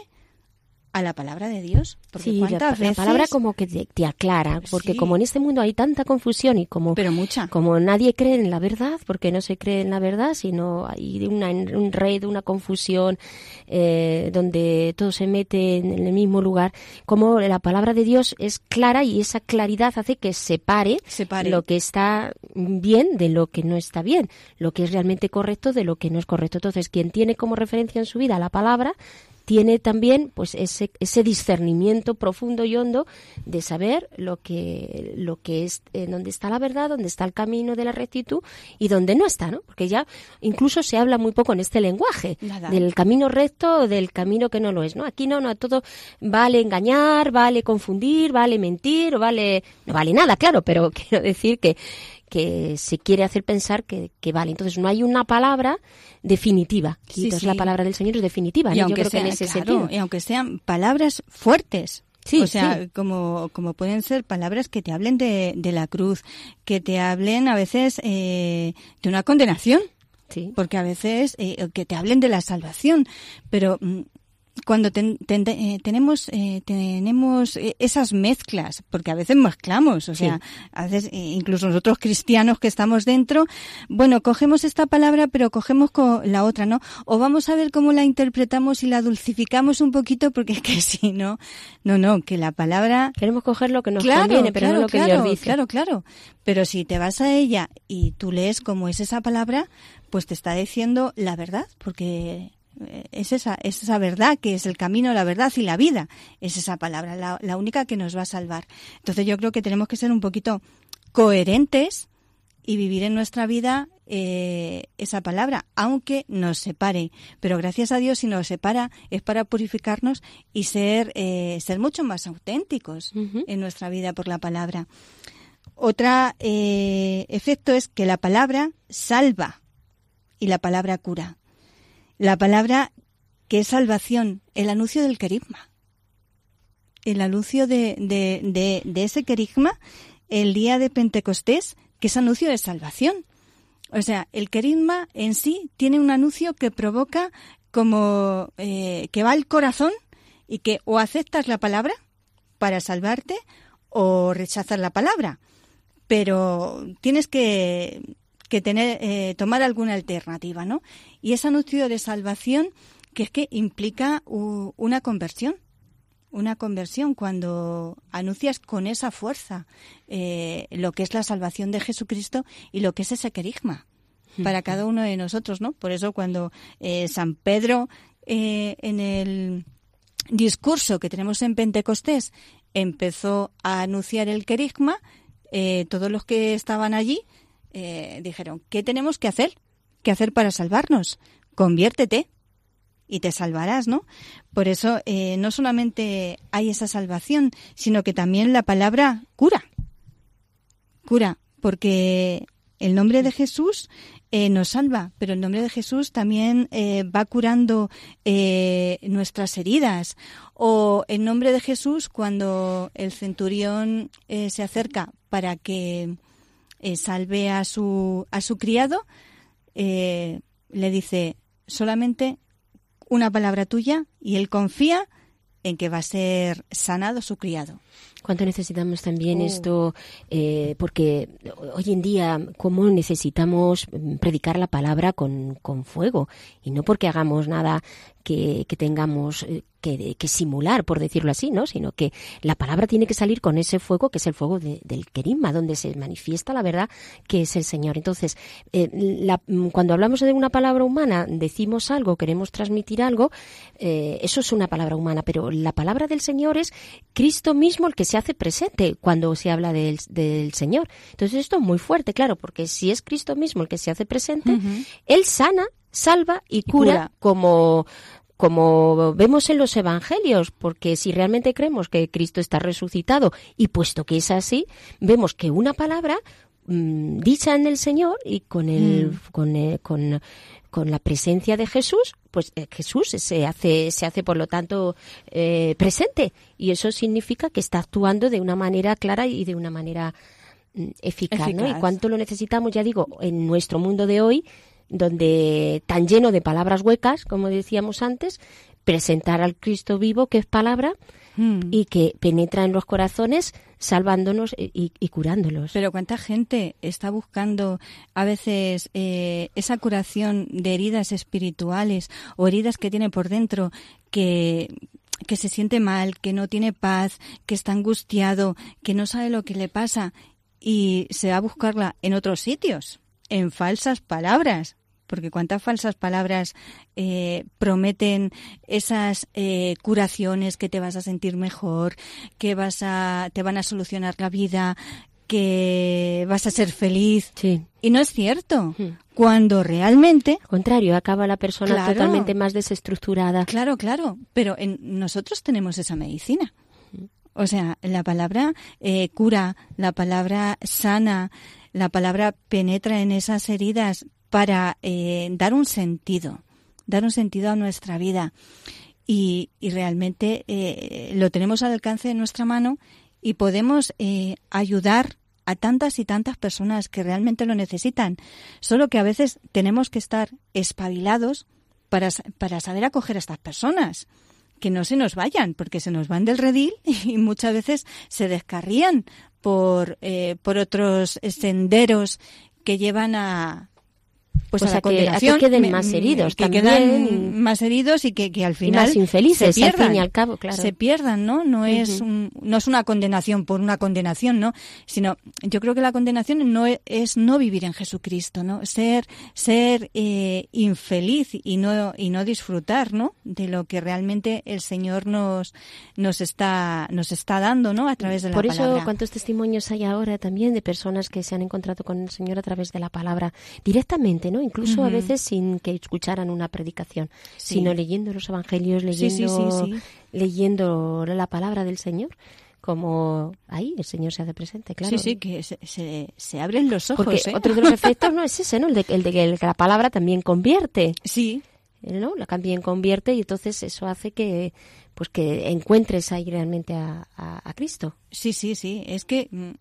a la palabra de Dios. Porque sí, la, palabra como que te, aclara, porque como en este mundo hay tanta confusión y como, Pero mucha. como nadie cree en la verdad, porque no se cree en la verdad, sino hay una, un red, una confusión, eh, donde todo se mete en el mismo lugar, como la palabra de Dios es clara y esa claridad hace que separe, separe. lo que está bien de lo que no está bien, lo que es realmente correcto de lo que no es correcto. Entonces, quien tiene como referencia en su vida la palabra, tiene también pues ese, ese discernimiento profundo y hondo de saber lo que lo que es eh, dónde está la verdad dónde está el camino de la rectitud y dónde no está no porque ya incluso se habla muy poco en este lenguaje del camino recto o del camino que no lo es no aquí no no todo vale engañar vale confundir vale mentir vale no vale nada claro pero quiero decir que que se quiere hacer pensar que, vale. Entonces no hay una palabra definitiva. Sí, entonces la palabra del Señor es definitiva. Y aunque, sean, y aunque sean palabras fuertes, Sí, o sea, como, como pueden ser palabras que te hablen de, de la cruz, que te hablen a veces eh, de una condenación. Sí. Porque a veces eh, que te hablen de la salvación, pero mm, cuando eh, tenemos eh, tenemos eh, esas mezclas porque a veces mezclamos o sea a veces incluso nosotros cristianos que estamos dentro bueno cogemos esta palabra pero cogemos con la otra no o vamos a ver cómo la interpretamos y la dulcificamos un poquito porque es que si no no no que la palabra queremos coger lo que nos conviene pero no lo que Dios dice. claro claro. Pero si te vas a ella y tú lees cómo es esa palabra pues te está diciendo la verdad porque es esa, es esa verdad que es el camino, la verdad y la vida. Es esa palabra, la, única que nos va a salvar. Entonces yo creo que tenemos que ser un poquito coherentes y vivir en nuestra vida eh, esa palabra, aunque nos separe. Pero gracias a Dios, si nos separa, es para purificarnos y ser, eh, ser mucho más auténticos en nuestra vida por la palabra. Otro eh, efecto es que la palabra salva y la palabra cura la palabra que es salvación, el anuncio del querigma. El anuncio de, de, ese querigma el día de Pentecostés, que es anuncio de salvación. O sea, el querigma en sí tiene un anuncio que provoca como eh, que va al corazón y que o aceptas la palabra para salvarte o rechazas la palabra. Pero tienes que que tener, eh, tomar alguna alternativa, ¿no? Y ese anuncio de salvación que es que implica una conversión, una conversión cuando anuncias con esa fuerza eh, lo que es la salvación de Jesucristo y lo que es ese querigma para cada uno de nosotros, ¿no? Por eso cuando eh, San Pedro en el discurso que tenemos en Pentecostés empezó a anunciar el querigma, todos los que estaban allí eh, dijeron, ¿qué tenemos que hacer? ¿Qué hacer para salvarnos? Conviértete y te salvarás, ¿no? Por eso eh, no solamente hay esa salvación, sino que también la palabra cura. Cura, porque el nombre de Jesús eh, nos salva, pero el nombre de Jesús también va curando nuestras heridas. O el nombre de Jesús, cuando el centurión se acerca para que eh, salve a su, a su criado, eh, le dice solamente una palabra tuya y él confía en que va a ser sanado su criado. ¿Cuánto necesitamos también oh. esto? Eh, porque hoy en día, ¿cómo necesitamos predicar la palabra con, con fuego? Y no porque hagamos nada que, que tengamos que, que, simular, por decirlo así, ¿no? Sino que la palabra tiene que salir con ese fuego que es el fuego del querigma, donde se manifiesta la verdad que es el Señor. Entonces, eh, la, cuando hablamos de una palabra humana, decimos algo, queremos transmitir algo, eh, eso es una palabra humana, pero la palabra del Señor es Cristo mismo el que se hace presente cuando se habla del, del Señor. Entonces, esto es muy fuerte, claro, porque si es Cristo mismo el que se hace presente, Él sana salva y cura, como como vemos en los evangelios, porque si realmente creemos que Cristo está resucitado y puesto que es así, vemos que una palabra mm, dicha en el Señor y con el, mm. con, con, la presencia de Jesús, pues eh, Jesús se hace, se hace por lo tanto eh, presente y eso significa que está actuando de una manera clara y de una manera mm, eficaz, eficaz. ¿no? Y cuánto lo necesitamos, ya digo, en nuestro mundo de hoy, donde tan lleno de palabras huecas, como decíamos antes, presentar al Cristo vivo, que es palabra, hmm. y que penetra en los corazones, salvándonos y, curándolos. Pero cuánta gente está buscando a veces eh, esa curación de heridas espirituales o heridas que tiene por dentro que que se siente mal, que no tiene paz, que está angustiado, que no sabe lo que le pasa y se va a buscarla en otros sitios, en falsas palabras, porque cuántas falsas palabras eh, prometen esas eh, curaciones que te vas a sentir mejor, que vas a, te van a solucionar la vida, que vas a ser feliz. Sí. Y no es cierto. Hmm. Cuando realmente. Al contrario, acaba la persona totalmente más desestructurada. Claro, claro. Pero en, nosotros tenemos esa medicina. O sea, la palabra eh, cura, la palabra sana, la palabra penetra en esas heridas para eh, dar un sentido, dar un sentido a nuestra vida. Y, realmente eh, lo tenemos al alcance de nuestra mano y podemos eh, ayudar a tantas y tantas personas que realmente lo necesitan. Solo que a veces tenemos que estar espabilados para, para saber acoger a estas personas que no se nos vayan, porque se nos van del redil y muchas veces se descarrían por, eh, por otros senderos que llevan a, pues, pues a, que, queden más heridos que quedan más heridos y que, que al final más infelices se pierdan, al fin y al cabo claro. Se pierdan no no es no es una condenación por una condenación no sino yo creo que la condenación no es, no vivir en Jesucristo no ser ser eh, infeliz y no y no disfrutar no de lo que realmente el Señor nos nos está nos está dando no a través de la palabra por eso cuántos testimonios hay ahora también de personas que se han encontrado con el Señor a través de la palabra directamente ¿no? Incluso a veces sin que escucharan una predicación, sino leyendo los evangelios, leyendo, leyendo la palabra del Señor como ahí el Señor se hace presente, claro. Sí, sí, que se, se, abren los ojos. Porque ¿eh? otro de los efectos no es ese, ¿no? El de, el de que la palabra también convierte. Sí. ¿No? La también convierte y entonces eso hace que pues que encuentres ahí realmente a, a, Cristo. Sí, sí, sí. Es que mm,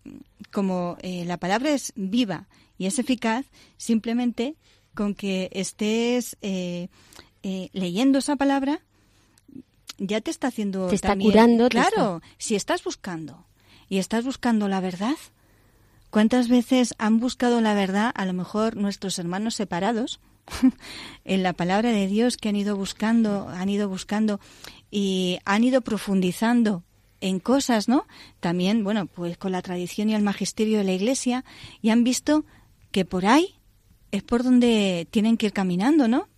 como eh, la palabra es viva y es eficaz simplemente con que estés eh, eh, leyendo esa palabra, ya te está haciendo. Te está curando. Claro, si estás buscando y estás buscando la verdad, ¿cuántas veces han buscado la verdad a lo mejor nuestros hermanos separados? en la palabra de Dios que han ido buscando, han ido buscando y han ido profundizando en cosas, ¿no? También, bueno, pues con la tradición y el magisterio de la Iglesia y han visto que por ahí es por donde tienen que ir caminando, ¿no?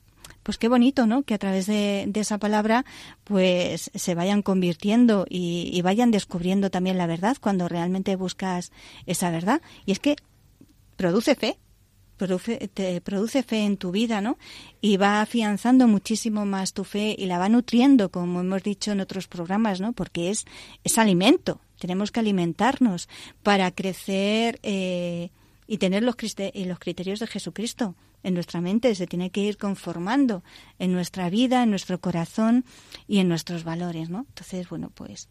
Pues qué bonito, ¿no? Que a través de, esa palabra, pues se vayan convirtiendo y, vayan descubriendo también la verdad cuando realmente buscas esa verdad. Y es que produce fe, produce, te produce fe en tu vida, ¿no? Y va afianzando muchísimo más tu fe y la va nutriendo, como hemos dicho en otros programas, ¿no? Porque es, es alimento. Tenemos que alimentarnos para crecer. Eh, y tener los, los criterios de Jesucristo en nuestra mente, se tiene que ir conformando en nuestra vida, en nuestro corazón y en nuestros valores, ¿no? Entonces, bueno, pues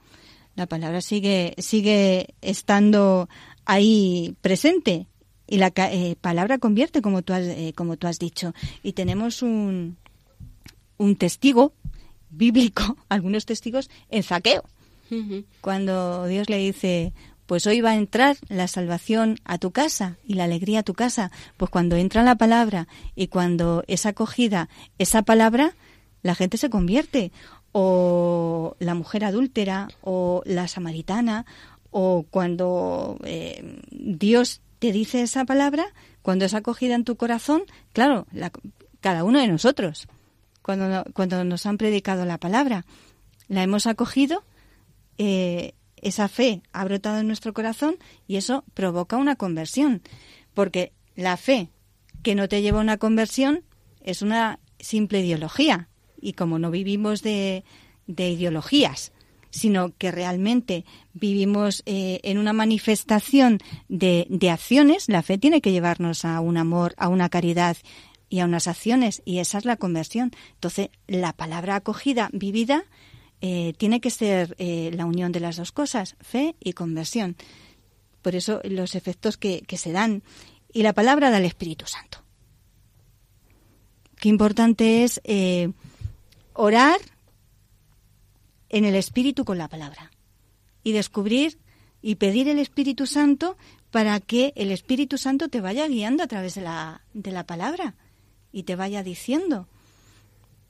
la palabra sigue, sigue estando ahí presente y la eh, palabra convierte, como tú, has, eh, como tú has dicho. Y tenemos un, un testigo bíblico, algunos testigos, en saqueo. Cuando Dios le dice, pues hoy va a entrar la salvación a tu casa y la alegría a tu casa. Pues cuando entra la palabra y cuando es acogida esa palabra, la gente se convierte. O la mujer adúltera, o la samaritana, o cuando eh, Dios te dice esa palabra, cuando es acogida en tu corazón, claro, cada uno de nosotros, cuando, cuando nos han predicado la palabra, la hemos acogido, eh, esa fe ha brotado en nuestro corazón y eso provoca una conversión. Porque la fe que no te lleva a una conversión es una simple ideología. Y como no vivimos de, ideologías, sino que realmente vivimos eh, en una manifestación de, de, acciones, la fe tiene que llevarnos a un amor, a una caridad y a unas acciones, y esa es la conversión. Entonces, la palabra acogida, vivida, eh, tiene que ser eh, la unión de las dos cosas, fe y conversión. Por eso los efectos que, se dan. Y la palabra del Espíritu Santo. Qué importante es eh, orar en el Espíritu con la palabra y descubrir y pedir el Espíritu Santo para que el Espíritu Santo te vaya guiando a través de la, de la palabra y te vaya diciendo.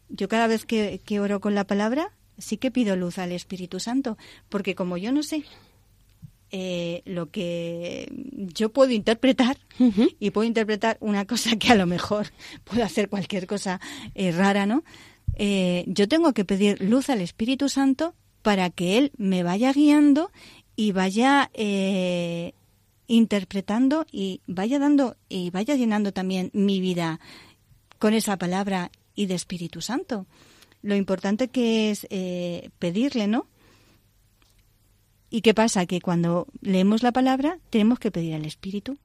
Yo cada vez que oro con la palabra sí que pido luz al Espíritu Santo, porque como yo no sé eh, lo que yo puedo interpretar, y puedo interpretar una cosa que a lo mejor puedo hacer cualquier cosa eh, rara, ¿no? Eh, yo tengo que pedir luz al Espíritu Santo para que Él me vaya guiando y vaya interpretando y vaya dando y vaya llenando también mi vida con esa palabra y de Espíritu Santo lo importante que es eh, pedirle, ¿no? ¿Y qué pasa? Que cuando leemos la palabra tenemos que pedir al Espíritu.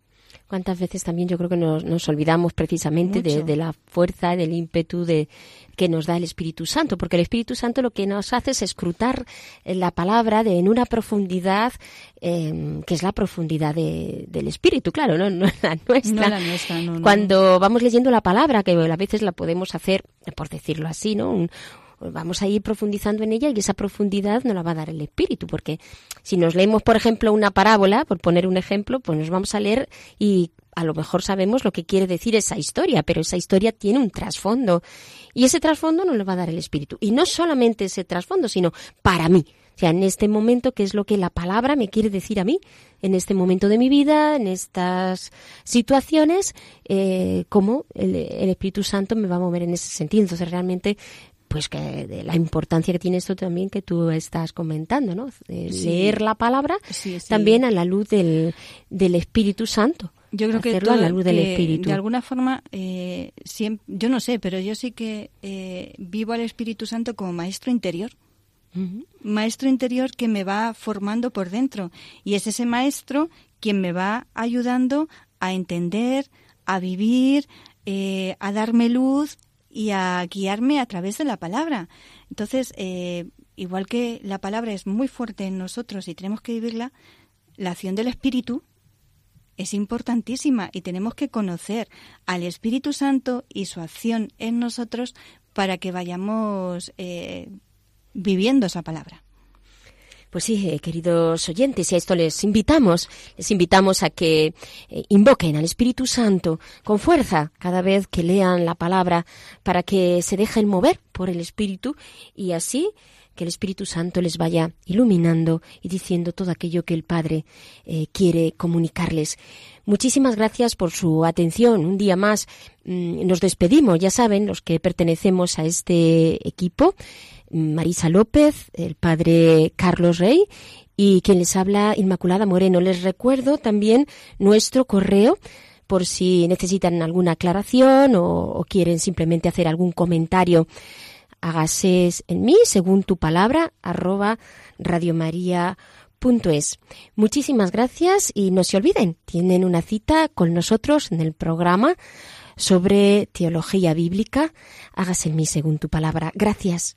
Cuántas veces también yo creo que nos, olvidamos precisamente de, la fuerza, del ímpetu de que nos da el Espíritu Santo, porque el Espíritu Santo lo que nos hace es escrutar la palabra de, en una profundidad em, que es la profundidad del Espíritu, claro, no, no la nuestra. la nuestra Cuando vamos leyendo la palabra, que a veces la podemos hacer, por decirlo así, ¿no? Vamos a ir profundizando en ella y esa profundidad nos la va a dar el espíritu, porque si nos leemos, por ejemplo, una parábola, por poner un ejemplo, pues nos vamos a leer y a lo mejor sabemos lo que quiere decir esa historia, pero esa historia tiene un trasfondo y ese trasfondo nos lo va a dar el espíritu. Y no solamente ese trasfondo, sino para mí. O sea, en este momento, ¿qué es lo que la palabra me quiere decir a mí? En este momento de mi vida, en estas situaciones, eh, cómo el, Espíritu Santo me va a mover en ese sentido. Entonces, realmente pues que de la importancia que tiene esto también que tú estás comentando, ¿no? Leer la palabra también a la luz del, del Espíritu Santo. Yo creo que, a la luz del Espíritu. de alguna forma, eh, yo no sé, pero yo sí que eh, vivo al Espíritu Santo como maestro interior. Maestro interior que me va formando por dentro. Y es ese maestro quien me va ayudando a entender, a vivir, eh, a darme luz y a guiarme a través de la palabra. Entonces, eh, igual que la palabra es muy fuerte en nosotros y tenemos que vivirla, la acción del Espíritu es importantísima y tenemos que conocer al Espíritu Santo y su acción en nosotros para que vayamos eh, viviendo esa palabra. Pues sí, eh, queridos oyentes, y a esto les invitamos, les invitamos a que eh, invoquen al Espíritu Santo con fuerza cada vez que lean la palabra para que se dejen mover por el Espíritu y así que el Espíritu Santo les vaya iluminando y diciendo todo aquello que el Padre eh, quiere comunicarles. Muchísimas gracias por su atención. Un día más mm, nos despedimos, ya saben, los que pertenecemos a este equipo. Marisa López, el padre Carlos Rey y quien les habla Inmaculada Moreno. Les recuerdo también nuestro correo por si necesitan alguna aclaración o, quieren simplemente hacer algún comentario. Hágase en mí, según tu palabra, arroba radiomaria.es. Muchísimas gracias y no se olviden, tienen una cita con nosotros en el programa sobre teología bíblica. Hágase en mí, según tu palabra. Gracias.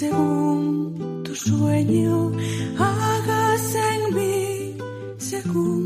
según tu sueño, hagas en mí según.